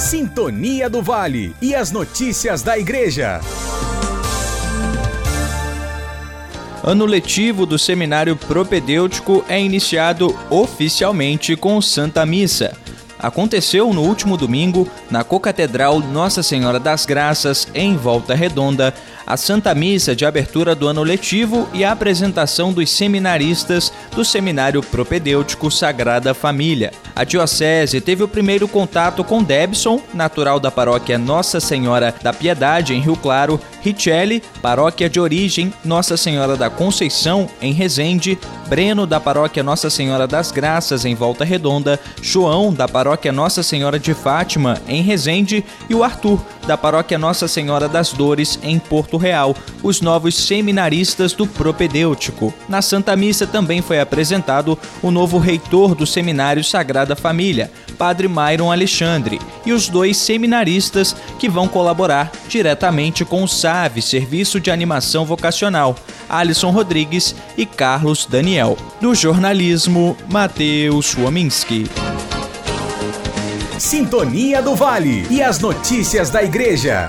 Sintonia do Vale e as notícias da Igreja. Ano letivo do Seminário Propedêutico é iniciado oficialmente com Santa Missa. Aconteceu no último domingo, na Cocatedral Nossa Senhora das Graças, em Volta Redonda, a Santa Missa de abertura do ano letivo e a apresentação dos seminaristas do Seminário Propedêutico Sagrada Família. A Diocese teve o primeiro contato com Debson, natural da paróquia Nossa Senhora da Piedade, em Rio Claro, Richelli, paróquia de origem Nossa Senhora da Conceição, em Resende, Breno, da paróquia Nossa Senhora das Graças, em Volta Redonda, João, da paróquia Nossa Senhora de Fátima, em Resende, e o Arthur, da paróquia Nossa Senhora das Dores, em Porto Real, os novos seminaristas do propedêutico. Na Santa Missa também foi apresentado o novo reitor do Seminário Sagrada Família, Padre Myron Alexandre, e os dois seminaristas que vão colaborar diretamente com o SAVE, Serviço de Animação Vocacional, Alisson Rodrigues e Carlos Daniel. Do jornalismo, Matheus Wominski. Sintonia do Vale e as notícias da Igreja.